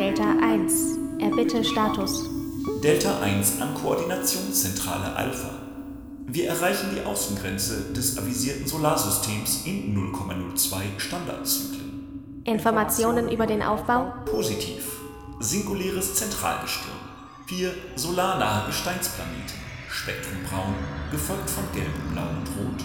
1. Erbitte Status. Delta 1 an Koordinationszentrale Alpha. Wir erreichen die Außengrenze des avisierten Solarsystems in 0,02 Standardzyklen. Informationen über den Aufbau? Positiv. Singuläres Zentralgestirn. Vier solarnahe Gesteinsplaneten. Spektrum braun, gefolgt von gelb, blau und rot.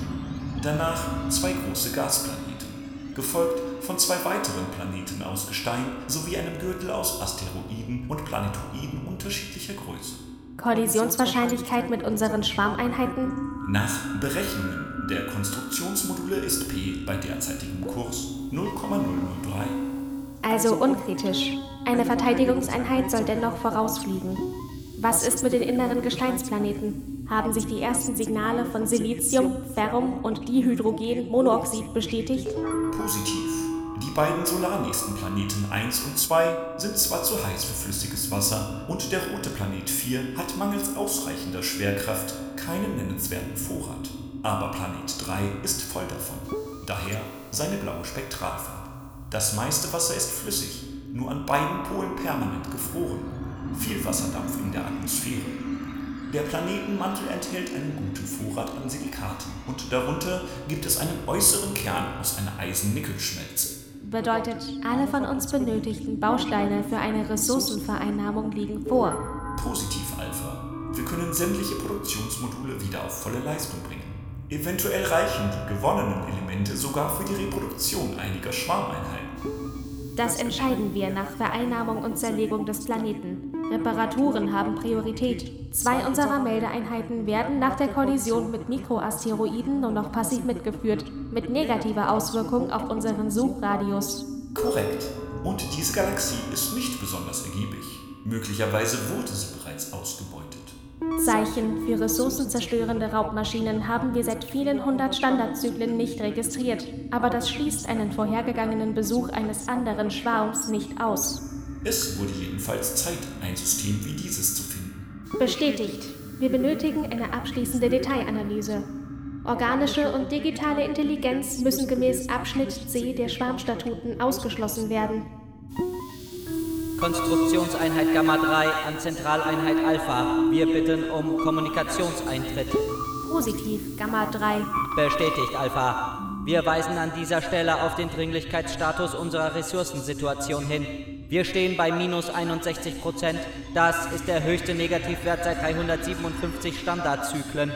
Danach zwei große Gasplaneten, gefolgt von zwei weiteren Planeten aus Gestein sowie einem Gürtel aus Asteroiden und Planetoiden unterschiedlicher Größe. Kollisionswahrscheinlichkeit mit unseren Schwarmeinheiten? Nach Berechnungen der Konstruktionsmodule ist P bei derzeitigem Kurs 0,003. Also unkritisch. Eine Verteidigungseinheit soll dennoch vorausfliegen. Was ist mit den inneren Gesteinsplaneten? Haben sich die ersten Signale von Silizium, Ferrum und Dihydrogenmonoxid bestätigt? Positiv. Die beiden solarnächsten Planeten 1 und 2 sind zwar zu heiß für flüssiges Wasser und der rote Planet 4 hat mangels ausreichender Schwerkraft keinen nennenswerten Vorrat. Aber Planet 3 ist voll davon. Daher seine blaue Spektralfarbe. Das meiste Wasser ist flüssig, nur an beiden Polen permanent gefroren viel Wasserdampf in der Atmosphäre. Der Planetenmantel enthält einen guten Vorrat an Silikaten und darunter gibt es einen äußeren Kern aus einer Eisen-Nickel-Schmelze. Bedeutet, alle von uns benötigten Bausteine für eine Ressourcenvereinnahmung liegen vor. Positiv, Alpha. Wir können sämtliche Produktionsmodule wieder auf volle Leistung bringen. Eventuell reichen die gewonnenen Elemente sogar für die Reproduktion einiger Schwarmeinheiten. Das entscheiden wir nach Vereinnahmung und Zerlegung des Planeten. Reparaturen haben Priorität. Zwei unserer Meldeeinheiten werden nach der Kollision mit Mikroasteroiden nur noch passiv mitgeführt, mit negativer Auswirkung auf unseren Suchradius. Korrekt. Und diese Galaxie ist nicht besonders ergiebig. Möglicherweise wurde sie bereits ausgebeutet. Zeichen für ressourcenzerstörende Raubmaschinen haben wir seit vielen hundert Standardzyklen nicht registriert, aber das schließt einen vorhergegangenen Besuch eines anderen Schwarms nicht aus. Es wurde jedenfalls Zeit, ein System wie dieses zu finden. Bestätigt. Wir benötigen eine abschließende Detailanalyse. Organische und digitale Intelligenz müssen gemäß Abschnitt C der Schwarmstatuten ausgeschlossen werden. Konstruktionseinheit Gamma 3 an Zentraleinheit Alpha. Wir bitten um Kommunikationseintritt. Positiv, Gamma 3. Bestätigt, Alpha. Wir weisen an dieser Stelle auf den Dringlichkeitsstatus unserer Ressourcensituation hin. Wir stehen bei minus 61 Prozent. Das ist der höchste Negativwert seit 357 Standardzyklen.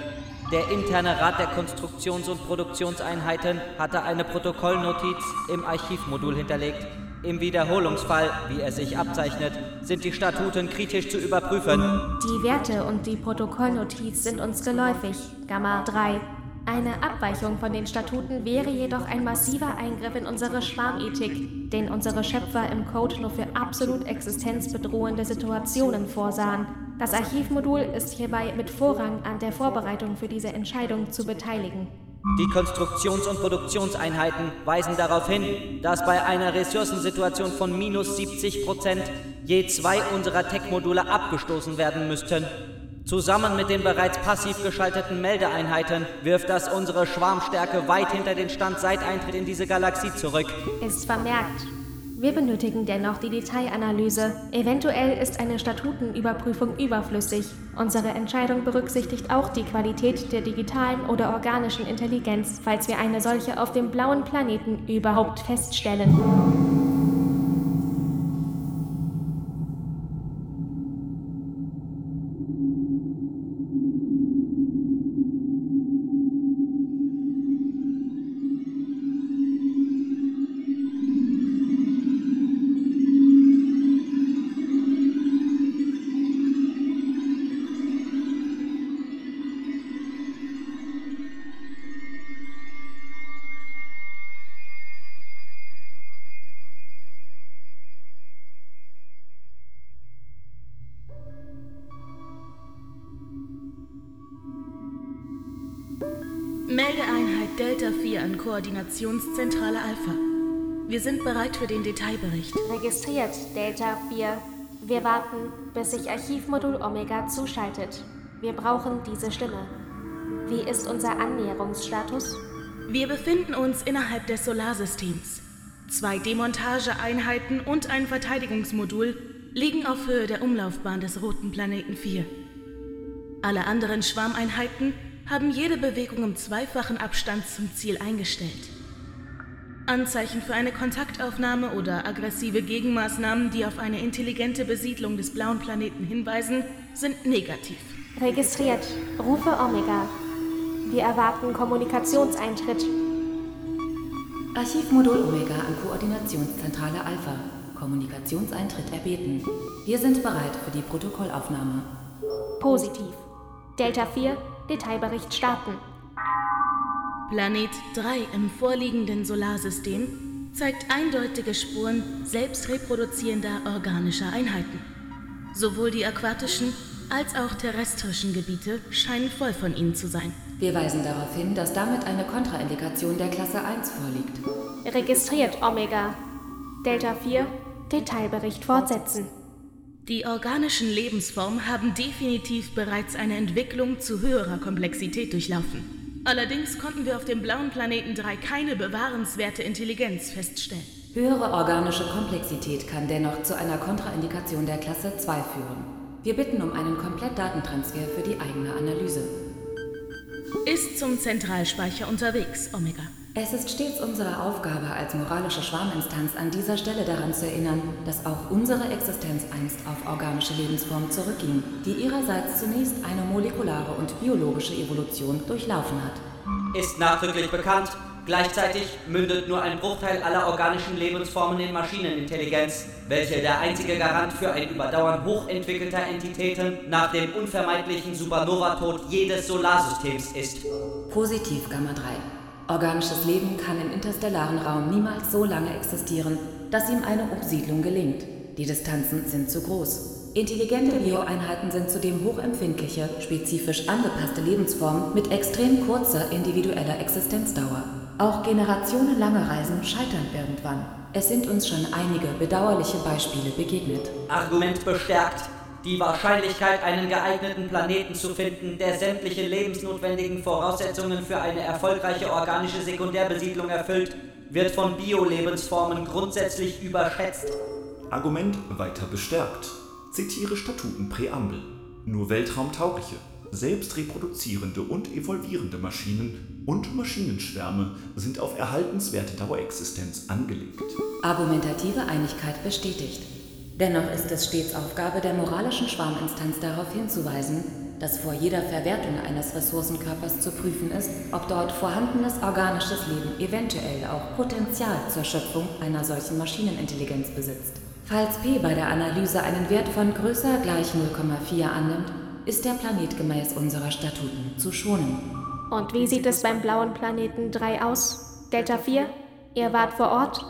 Der interne Rat der Konstruktions- und Produktionseinheiten hatte eine Protokollnotiz im Archivmodul hinterlegt. Im Wiederholungsfall, wie es sich abzeichnet, sind die Statuten kritisch zu überprüfen. Die Werte und die Protokollnotiz sind uns geläufig. Gamma 3. Eine Abweichung von den Statuten wäre jedoch ein massiver Eingriff in unsere Schwarmethik, den unsere Schöpfer im Code nur für absolut existenzbedrohende Situationen vorsahen. Das Archivmodul ist hierbei mit Vorrang an der Vorbereitung für diese Entscheidung zu beteiligen. Die Konstruktions- und Produktionseinheiten weisen darauf hin, dass bei einer Ressourcensituation von minus 70 Prozent je zwei unserer Tech-Module abgestoßen werden müssten. Zusammen mit den bereits passiv geschalteten Meldeeinheiten wirft das unsere Schwarmstärke weit hinter den Stand seit Eintritt in diese Galaxie zurück. Ist vermerkt. Wir benötigen dennoch die Detailanalyse. Eventuell ist eine Statutenüberprüfung überflüssig. Unsere Entscheidung berücksichtigt auch die Qualität der digitalen oder organischen Intelligenz, falls wir eine solche auf dem blauen Planeten überhaupt feststellen. Koordinationszentrale Alpha. Wir sind bereit für den Detailbericht. Registriert, Delta 4. Wir warten, bis sich Archivmodul Omega zuschaltet. Wir brauchen diese Stimme. Wie ist unser Annäherungsstatus? Wir befinden uns innerhalb des Solarsystems. Zwei Demontageeinheiten und ein Verteidigungsmodul liegen auf Höhe der Umlaufbahn des roten Planeten 4. Alle anderen Schwarmeinheiten haben jede Bewegung im zweifachen Abstand zum Ziel eingestellt. Anzeichen für eine Kontaktaufnahme oder aggressive Gegenmaßnahmen, die auf eine intelligente Besiedlung des blauen Planeten hinweisen, sind negativ. Registriert. Rufe Omega. Wir erwarten Kommunikationseintritt. Archivmodul Omega an Koordinationszentrale Alpha. Kommunikationseintritt erbeten. Wir sind bereit für die Protokollaufnahme. Positiv. Delta 4, Detailbericht starten. Planet 3 im vorliegenden Solarsystem zeigt eindeutige Spuren selbstreproduzierender organischer Einheiten. Sowohl die aquatischen als auch terrestrischen Gebiete scheinen voll von ihnen zu sein. Wir weisen darauf hin, dass damit eine Kontraindikation der Klasse 1 vorliegt. Registriert Omega. Delta 4, Detailbericht fortsetzen. Die organischen Lebensformen haben definitiv bereits eine Entwicklung zu höherer Komplexität durchlaufen. Allerdings konnten wir auf dem blauen Planeten 3 keine bewahrenswerte Intelligenz feststellen. Höhere organische Komplexität kann dennoch zu einer Kontraindikation der Klasse 2 führen. Wir bitten um einen Komplettdatentransfer für die eigene Analyse. Ist zum Zentralspeicher unterwegs, Omega. Es ist stets unsere Aufgabe als moralische Schwarminstanz an dieser Stelle daran zu erinnern, dass auch unsere Existenz einst auf organische Lebensformen zurückging, die ihrerseits zunächst eine molekulare und biologische Evolution durchlaufen hat. Ist nachdrücklich bekannt, gleichzeitig mündet nur ein Bruchteil aller organischen Lebensformen in Maschinenintelligenz, welche der einzige Garant für ein Überdauern hochentwickelter Entitäten nach dem unvermeidlichen Supernova-Tod jedes Solarsystems ist. Positiv Gamma 3. Organisches Leben kann im interstellaren Raum niemals so lange existieren, dass ihm eine Umsiedlung gelingt. Die Distanzen sind zu groß. Intelligente Bioeinheiten sind zudem hochempfindliche, spezifisch angepasste Lebensformen mit extrem kurzer individueller Existenzdauer. Auch generationenlange Reisen scheitern irgendwann. Es sind uns schon einige bedauerliche Beispiele begegnet. Argument bestärkt. Die Wahrscheinlichkeit, einen geeigneten Planeten zu finden, der sämtliche lebensnotwendigen Voraussetzungen für eine erfolgreiche organische Sekundärbesiedlung erfüllt, wird von Bio-Lebensformen grundsätzlich überschätzt. Argument weiter bestärkt. Zitiere Statutenpräambel. Nur weltraumtaugliche, selbstreproduzierende und evolvierende Maschinen und Maschinenschwärme sind auf erhaltenswerte Dauerexistenz angelegt. Argumentative Einigkeit bestätigt. Dennoch ist es stets Aufgabe der moralischen Schwarminstanz darauf hinzuweisen, dass vor jeder Verwertung eines Ressourcenkörpers zu prüfen ist, ob dort vorhandenes organisches Leben eventuell auch Potenzial zur Schöpfung einer solchen Maschinenintelligenz besitzt. Falls P bei der Analyse einen Wert von größer gleich 0,4 annimmt, ist der Planet gemäß unserer Statuten zu schonen. Und wie sieht es beim blauen Planeten 3 aus? Delta 4? Ihr wart vor Ort?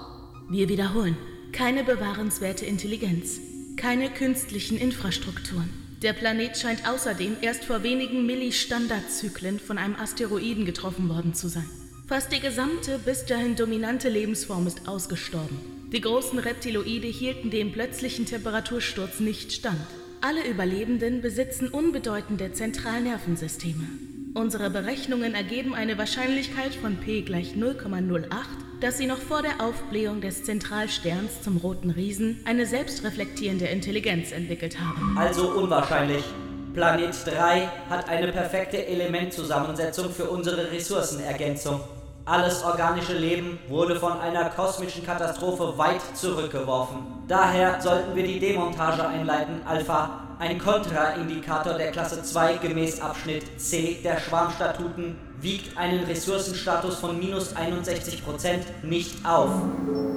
Wir wiederholen. Keine bewahrenswerte Intelligenz. Keine künstlichen Infrastrukturen. Der Planet scheint außerdem erst vor wenigen Millistandardzyklen von einem Asteroiden getroffen worden zu sein. Fast die gesamte bis dahin dominante Lebensform ist ausgestorben. Die großen Reptiloide hielten dem plötzlichen Temperatursturz nicht stand. Alle Überlebenden besitzen unbedeutende Zentralnervensysteme. Unsere Berechnungen ergeben eine Wahrscheinlichkeit von p gleich 0,08, dass sie noch vor der Aufblähung des Zentralsterns zum roten Riesen eine selbstreflektierende Intelligenz entwickelt haben. Also unwahrscheinlich. Planet 3 hat eine perfekte Elementzusammensetzung für unsere Ressourcenergänzung. Alles organische Leben wurde von einer kosmischen Katastrophe weit zurückgeworfen. Daher sollten wir die Demontage einleiten, Alpha. Ein Kontraindikator der Klasse 2 gemäß Abschnitt C der Schwarmstatuten wiegt einen Ressourcenstatus von minus 61% nicht auf.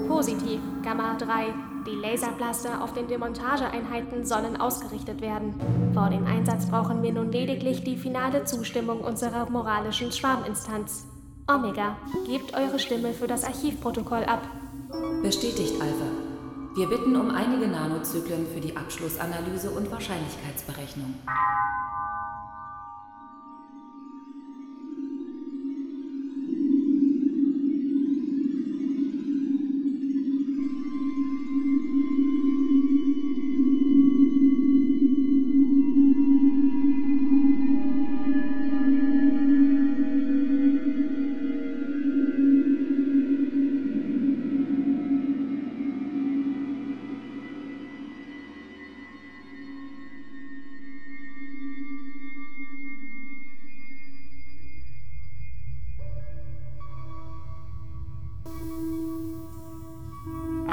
Positiv, Gamma 3. Die Laserblaster auf den Demontageeinheiten sollen ausgerichtet werden. Vor dem Einsatz brauchen wir nun lediglich die finale Zustimmung unserer moralischen Schwarminstanz. Omega, gebt eure Stimme für das Archivprotokoll ab. Bestätigt, Alpha. Wir bitten um einige Nanozyklen für die Abschlussanalyse und Wahrscheinlichkeitsberechnung.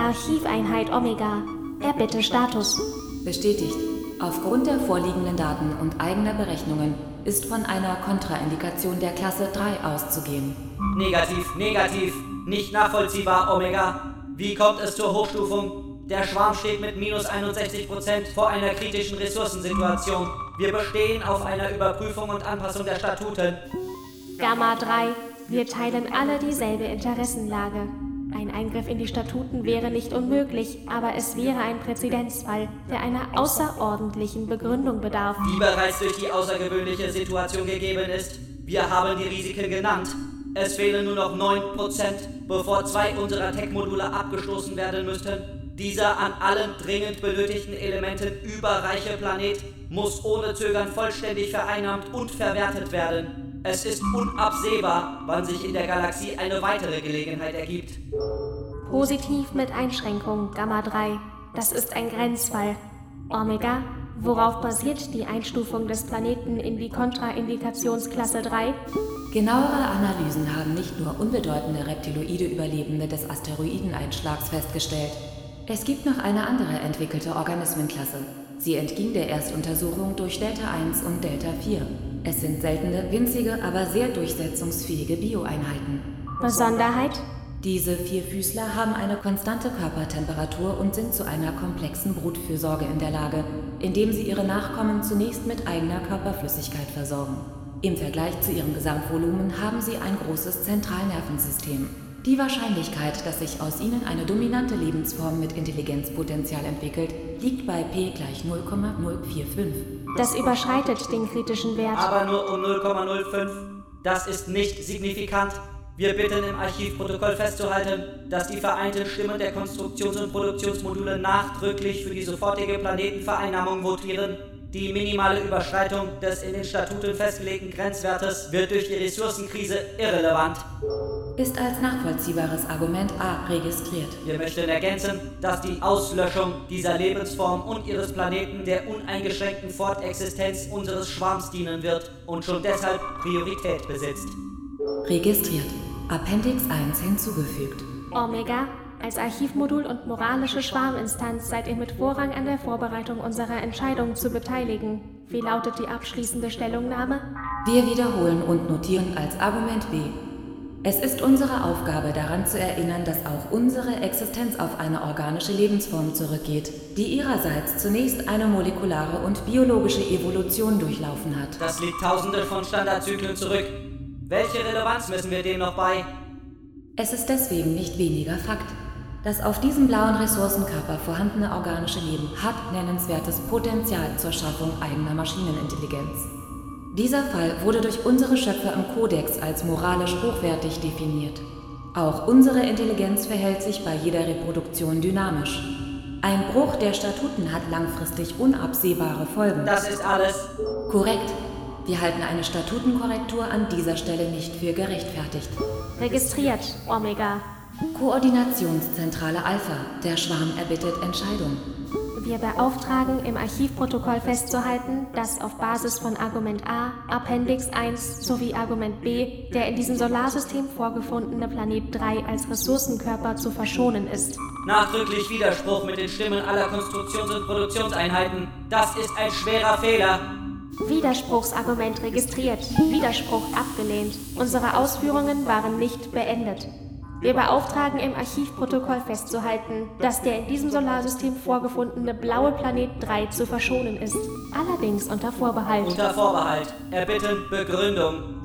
Archiveinheit Omega. Erbitte Status. Bestätigt. Aufgrund der vorliegenden Daten und eigener Berechnungen ist von einer Kontraindikation der Klasse 3 auszugehen. Negativ, negativ. Nicht nachvollziehbar, Omega. Wie kommt es zur Hochstufung? Der Schwarm steht mit minus 61% vor einer kritischen Ressourcensituation. Wir bestehen auf einer Überprüfung und Anpassung der Statuten. Gamma 3. Wir teilen alle dieselbe Interessenlage. Ein Eingriff in die Statuten wäre nicht unmöglich, aber es wäre ein Präzedenzfall, der einer außerordentlichen Begründung bedarf. Die bereits durch die außergewöhnliche Situation gegeben ist. Wir haben die Risiken genannt. Es fehlen nur noch 9%, bevor zwei unserer Tech-Module abgestoßen werden müssten. Dieser an allen dringend benötigten Elementen überreiche Planet muss ohne Zögern vollständig vereinnahmt und verwertet werden. Es ist unabsehbar, wann sich in der Galaxie eine weitere Gelegenheit ergibt. Positiv mit Einschränkung, Gamma 3. Das ist ein Grenzfall. Omega, worauf basiert die Einstufung des Planeten in die Kontraindikationsklasse 3? Genauere Analysen haben nicht nur unbedeutende reptiloide Überlebende des Asteroideneinschlags festgestellt. Es gibt noch eine andere entwickelte Organismenklasse. Sie entging der Erstuntersuchung durch Delta 1 und Delta 4. Es sind seltene, winzige, aber sehr durchsetzungsfähige Bioeinheiten. Besonderheit? Diese Vierfüßler haben eine konstante Körpertemperatur und sind zu einer komplexen Brutfürsorge in der Lage, indem sie ihre Nachkommen zunächst mit eigener Körperflüssigkeit versorgen. Im Vergleich zu ihrem Gesamtvolumen haben sie ein großes Zentralnervensystem. Die Wahrscheinlichkeit, dass sich aus ihnen eine dominante Lebensform mit Intelligenzpotenzial entwickelt, liegt bei p gleich 0,045. Das überschreitet den kritischen Wert. Aber nur um 0,05. Das ist nicht signifikant. Wir bitten im Archivprotokoll festzuhalten, dass die vereinten Stimmen der Konstruktions- und Produktionsmodule nachdrücklich für die sofortige Planetenvereinnahmung votieren die minimale Überschreitung des in den Statuten festgelegten Grenzwertes wird durch die Ressourcenkrise irrelevant. Ist als nachvollziehbares Argument A registriert. Wir möchten ergänzen, dass die Auslöschung dieser Lebensform und ihres Planeten der uneingeschränkten Fortexistenz unseres Schwarms dienen wird und schon deshalb Priorität besitzt. Registriert. Appendix 1 hinzugefügt. Omega als Archivmodul und moralische Schwarminstanz seid ihr mit Vorrang an der Vorbereitung unserer Entscheidung zu beteiligen. Wie lautet die abschließende Stellungnahme? Wir wiederholen und notieren als Argument B. Es ist unsere Aufgabe daran zu erinnern, dass auch unsere Existenz auf eine organische Lebensform zurückgeht, die ihrerseits zunächst eine molekulare und biologische Evolution durchlaufen hat. Das liegt tausende von Standardzyklen zurück. Welche Relevanz messen wir dem noch bei? Es ist deswegen nicht weniger Fakt. Das auf diesem blauen Ressourcenkörper vorhandene organische Leben hat nennenswertes Potenzial zur Schaffung eigener Maschinenintelligenz. Dieser Fall wurde durch unsere Schöpfer im Kodex als moralisch hochwertig definiert. Auch unsere Intelligenz verhält sich bei jeder Reproduktion dynamisch. Ein Bruch der Statuten hat langfristig unabsehbare Folgen. Das ist alles. Korrekt. Wir halten eine Statutenkorrektur an dieser Stelle nicht für gerechtfertigt. Registriert, Omega. Koordinationszentrale Alpha. Der Schwarm erbittet Entscheidung. Wir beauftragen, im Archivprotokoll festzuhalten, dass auf Basis von Argument A, Appendix 1 sowie Argument B der in diesem Solarsystem vorgefundene Planet 3 als Ressourcenkörper zu verschonen ist. Nachdrücklich Widerspruch mit den Stimmen aller Konstruktions- und Produktionseinheiten. Das ist ein schwerer Fehler. Widerspruchsargument registriert. Widerspruch abgelehnt. Unsere Ausführungen waren nicht beendet. Wir beauftragen im Archivprotokoll festzuhalten, dass der in diesem Solarsystem vorgefundene blaue Planet 3 zu verschonen ist. Allerdings unter Vorbehalt. Unter Vorbehalt. Erbitten Begründung.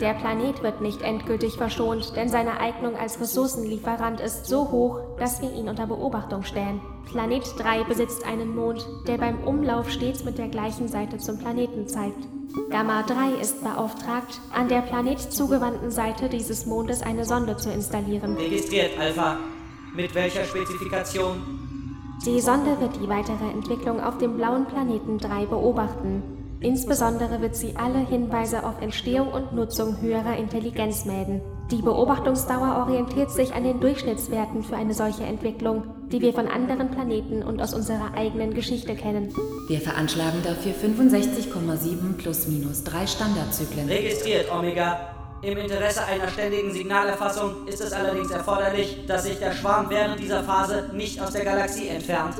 Der Planet wird nicht endgültig verschont, denn seine Eignung als Ressourcenlieferant ist so hoch, dass wir ihn unter Beobachtung stellen. Planet 3 besitzt einen Mond, der beim Umlauf stets mit der gleichen Seite zum Planeten zeigt. Gamma 3 ist beauftragt, an der Planet zugewandten Seite dieses Mondes eine Sonde zu installieren. Registriert, Alpha. Mit welcher Spezifikation? Die Sonde wird die weitere Entwicklung auf dem blauen Planeten 3 beobachten. Insbesondere wird sie alle Hinweise auf Entstehung und Nutzung höherer Intelligenz melden. Die Beobachtungsdauer orientiert sich an den Durchschnittswerten für eine solche Entwicklung, die wir von anderen Planeten und aus unserer eigenen Geschichte kennen. Wir veranschlagen dafür 65,7 plus minus drei Standardzyklen. Registriert, Omega. Im Interesse einer ständigen Signalerfassung ist es allerdings erforderlich, dass sich der Schwarm während dieser Phase nicht aus der Galaxie entfernt.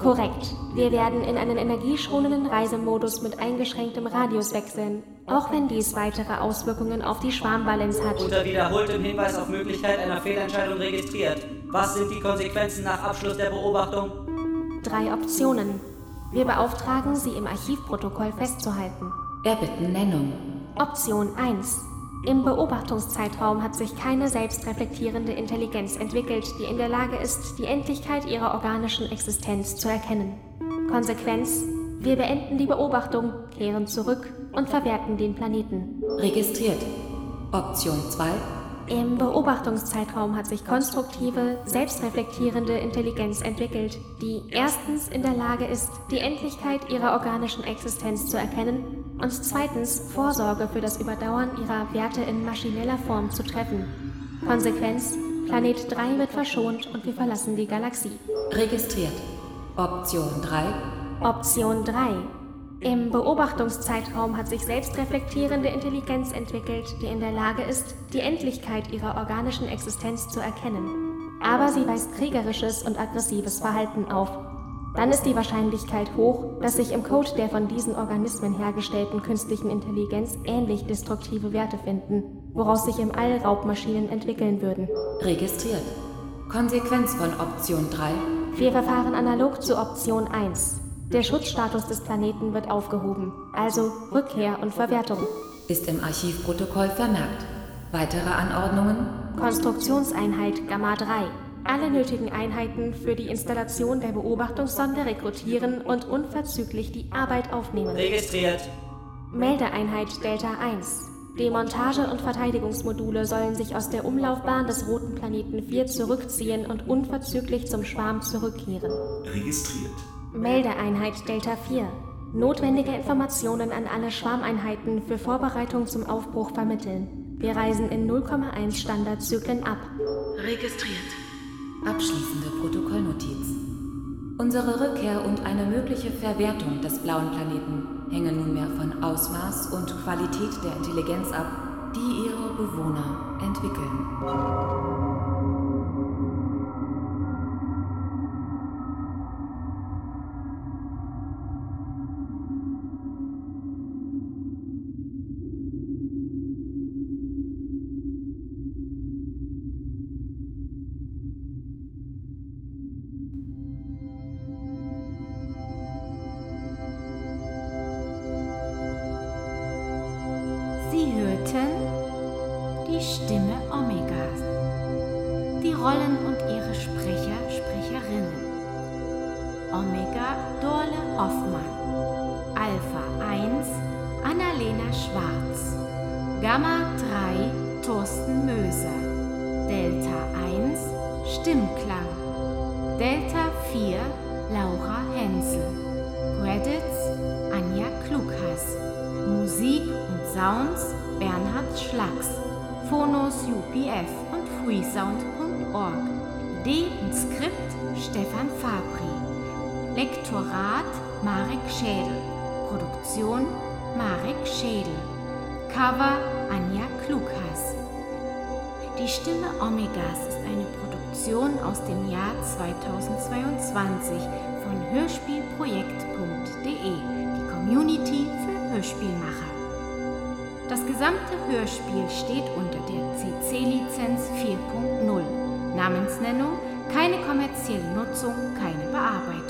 Korrekt. Wir werden in einen energieschonenden Reisemodus mit eingeschränktem Radius wechseln, auch wenn dies weitere Auswirkungen auf die Schwarmbalenz hat. Unter wiederholtem Hinweis auf Möglichkeit einer Fehlentscheidung registriert. Was sind die Konsequenzen nach Abschluss der Beobachtung? Drei Optionen. Wir beauftragen Sie im Archivprotokoll festzuhalten. Erbitten Nennung. Option 1. Im Beobachtungszeitraum hat sich keine selbstreflektierende Intelligenz entwickelt, die in der Lage ist, die Endlichkeit ihrer organischen Existenz zu erkennen. Konsequenz? Wir beenden die Beobachtung, kehren zurück und verwerten den Planeten. Registriert. Option 2. Im Beobachtungszeitraum hat sich konstruktive, selbstreflektierende Intelligenz entwickelt, die erstens in der Lage ist, die Endlichkeit ihrer organischen Existenz zu erkennen und zweitens Vorsorge für das Überdauern ihrer Werte in maschineller Form zu treffen. Konsequenz, Planet 3 wird verschont und wir verlassen die Galaxie. Registriert. Option 3. Option 3. Im Beobachtungszeitraum hat sich selbstreflektierende Intelligenz entwickelt, die in der Lage ist, die Endlichkeit ihrer organischen Existenz zu erkennen. Aber sie weist kriegerisches und aggressives Verhalten auf. Dann ist die Wahrscheinlichkeit hoch, dass sich im Code der von diesen Organismen hergestellten künstlichen Intelligenz ähnlich destruktive Werte finden, woraus sich im All Raubmaschinen entwickeln würden. Registriert. Konsequenz von Option 3. Wir verfahren analog zu Option 1. Der Schutzstatus des Planeten wird aufgehoben, also Rückkehr und Verwertung. Ist im Archivprotokoll vermerkt. Weitere Anordnungen? Konstruktionseinheit Gamma 3. Alle nötigen Einheiten für die Installation der Beobachtungssonde rekrutieren und unverzüglich die Arbeit aufnehmen. Registriert. Meldeeinheit Delta 1. Demontage- und Verteidigungsmodule sollen sich aus der Umlaufbahn des roten Planeten 4 zurückziehen und unverzüglich zum Schwarm zurückkehren. Registriert. Meldeeinheit Delta 4. Notwendige Informationen an alle Schwarmeinheiten für Vorbereitung zum Aufbruch vermitteln. Wir reisen in 0,1 Standardzyklen ab. Registriert. Abschließende Protokollnotiz. Unsere Rückkehr und eine mögliche Verwertung des blauen Planeten hängen nunmehr von Ausmaß und Qualität der Intelligenz ab, die ihre Bewohner entwickeln. Annalena Schwarz, Gamma 3 Thorsten Möser, Delta 1 Stimmklang, Delta 4 Laura Hensel, Credits Anja Klukas, Musik und Sounds Bernhard Schlags, Phonos UPF und freesound.org. Idee und Skript Stefan Fabri. Lektorat Marek Schädel. Produktion Marek Schädel. Cover Anja Klukas. Die Stimme Omegas ist eine Produktion aus dem Jahr 2022 von hörspielprojekt.de, die Community für Hörspielmacher. Das gesamte Hörspiel steht unter der CC-Lizenz 4.0. Namensnennung, keine kommerzielle Nutzung, keine Bearbeitung.